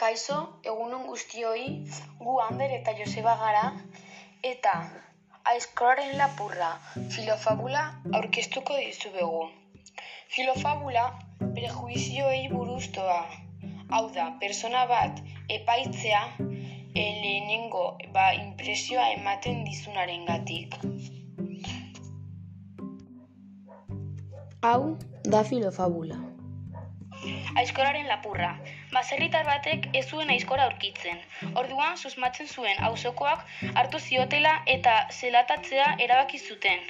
Kaixo, egunon guztioi, gu Ander eta Joseba gara, eta aizkoraren lapurra filofabula aurkeztuko dizuegu. Filofabula prejuizioei buruz doa. Hau da, persona bat epaitzea e, lehenengo ba, impresioa ematen dizunaren gatik. Hau da filofabula. Aizkoraren lapurra. Baserritar batek ez zuen aizkora aurkitzen. Orduan susmatzen zuen auzokoak hartu ziotela eta zelatatzea erabaki zuten.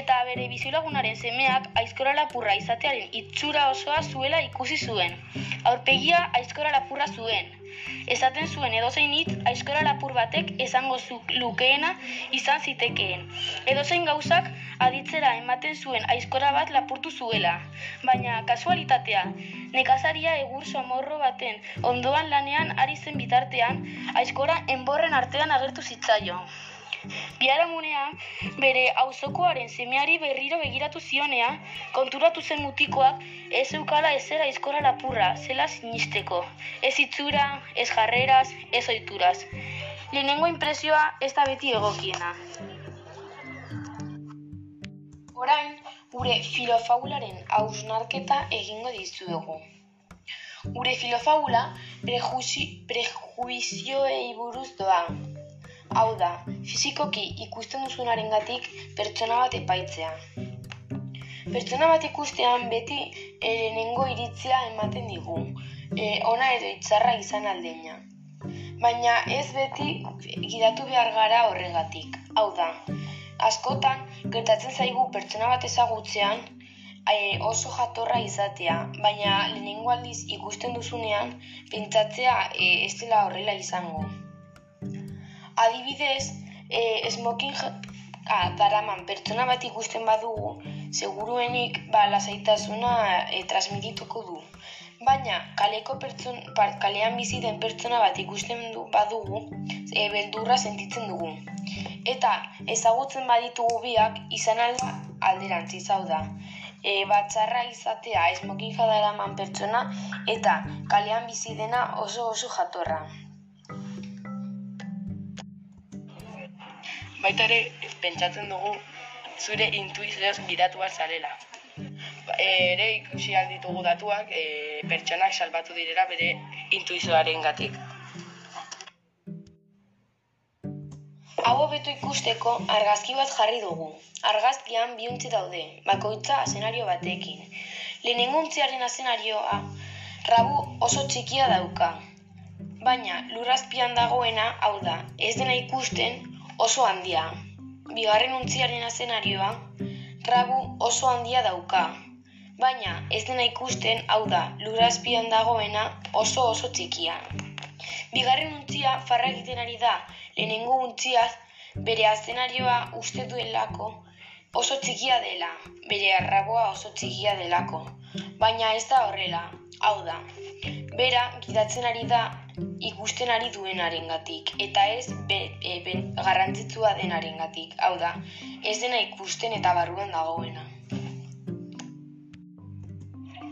Eta bere bizilagunaren semeak aizkora lapurra izatearen itxura osoa zuela ikusi zuen. Aurpegia aizkora lapurra zuen. Esaten zuen edozein hitz aizkora lapur batek esango zu lukeena izan zitekeen. Edozein gauzak aditzera ematen zuen aizkora bat lapurtu zuela. Baina kasualitatea, nekazaria egur somorro baten ondoan lanean ari zen bitartean aizkora enborren artean agertu zitzaio. Biharamunea, bere auzokoaren semeari berriro begiratu zionea, konturatu zen mutikoak ez eukala ezera aizkora lapurra, zela sinisteko. Ez itzura, ez jarreraz, ez oituraz. Lehenengo impresioa ez da beti egokiena. Orain, gure filofabularen hausnarketa egingo dizuegu. Gure filofabula prejuzi, prejuizioei buruz doa. Hau da, fizikoki ikusten duzunaren gatik pertsona bat epaitzea. Pertsona bat ikustean beti lehenengo iritzia ematen digu, e, ona edo itzarra izan aldeina. Baina ez beti gidatu behar gara horregatik. Hau da, askotan gertatzen zaigu pertsona bat ezagutzean e, oso jatorra izatea, baina lehenengo aldiz ikusten duzunean pentsatzea e, ez dela horrela izango. Adibidez, e, smoking ah, daraman pertsona bat ikusten badugu, seguruenik ba, lasaitasuna e, transmitituko du. Baina kaleko pertson, part, kalean bizi den pertsona bat ikusten du badugu, e, beldurra sentitzen dugu. Eta ezagutzen baditugu biak izan alda alderantziz hau da. E, batzarra izatea esmokin jadaraman pertsona eta kalean bizi dena oso oso jatorra. Baita ere pentsatzen dugu zure intuizioz gidatu bat zarela. Ba, ere ikusi alditugu datuak e, pertsonak salbatu direla bere intuizioaren gatik. Hau hobeto ikusteko argazki bat jarri dugu. Argazkian biuntzi daude, bakoitza azenario batekin. Lehenenguntziaren azenarioa rabu oso txikia dauka. Baina lurrazpian dagoena, hau da, ez dena ikusten oso handia. Bigarren untziaren azenarioa, rabu oso handia dauka. Baina ez dena ikusten, hau da, lurazpian dagoena oso oso txikia. Bigarren untzia farra egiten ari da, lehenengo untziaz bere azenarioa uste duelako oso txikia dela, bere arraboa oso txikia delako. Baina ez da horrela, hau da, bera gidatzen ari da ikusten ari duenaren gatik, eta ez be, e, be, garrantzitsua denaren gatik, hau da, ez dena ikusten eta barruan dagoena.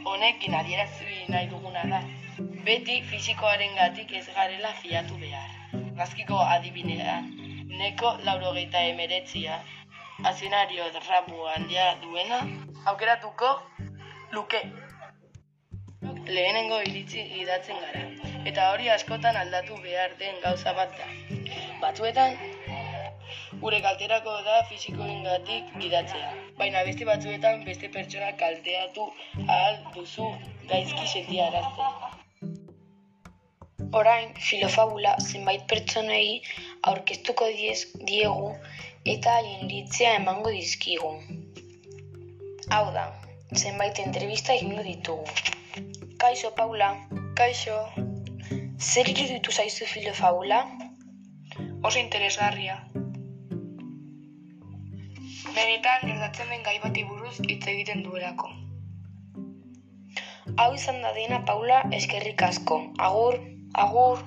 Honekin adierazi nahi duguna da, beti fizikoaren gatik ez garela fiatu behar. Gazkiko adibinean, neko laurogeita emeretzia, azenario rabu handia duena, aukeratuko luke. Lehenengo iritzi idatzen gara, eta hori askotan aldatu behar den gauza bat da. Batzuetan, gure kalterako da fizikoengatik gidatzea, baina beste batzuetan beste pertsona kalteatu ahal duzu gaizki sentiarazte. Orain, filofabula zenbait pertsonei aurkeztuko diez, diegu eta haien iritzea emango dizkigu. Hau da, zenbait entrevista egingo ditugu. Kaixo, Paula. Kaixo, Zer iruditu zaizu filofabula? oso interesgarria. Benetan gertatzen den gai bati buruz hitz egiten duelako. Hau izan da dena, Paula, eskerrik asko. Agur, agur.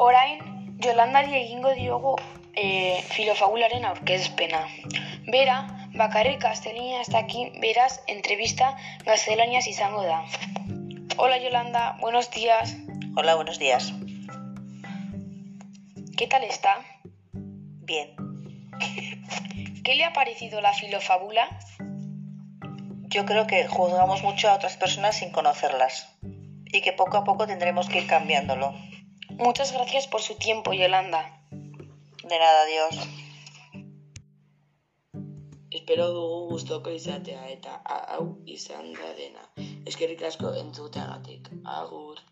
Orain, Jolandari egingo diogu e, filofabularen aurkezpena. Bera, bakarrik gaztelania ez daki, beraz, entrevista gaztelaniaz izango da. Hola Yolanda, buenos días. Hola, buenos días. ¿Qué tal está? Bien. ¿Qué le ha parecido la filofábula? Yo creo que juzgamos mucho a otras personas sin conocerlas y que poco a poco tendremos que ir cambiándolo. Muchas gracias por su tiempo, Yolanda. De nada, adiós. Espero dugu gustoko izatea eta hau izan da dena. Eskerrik asko entzuteagatik. Agur.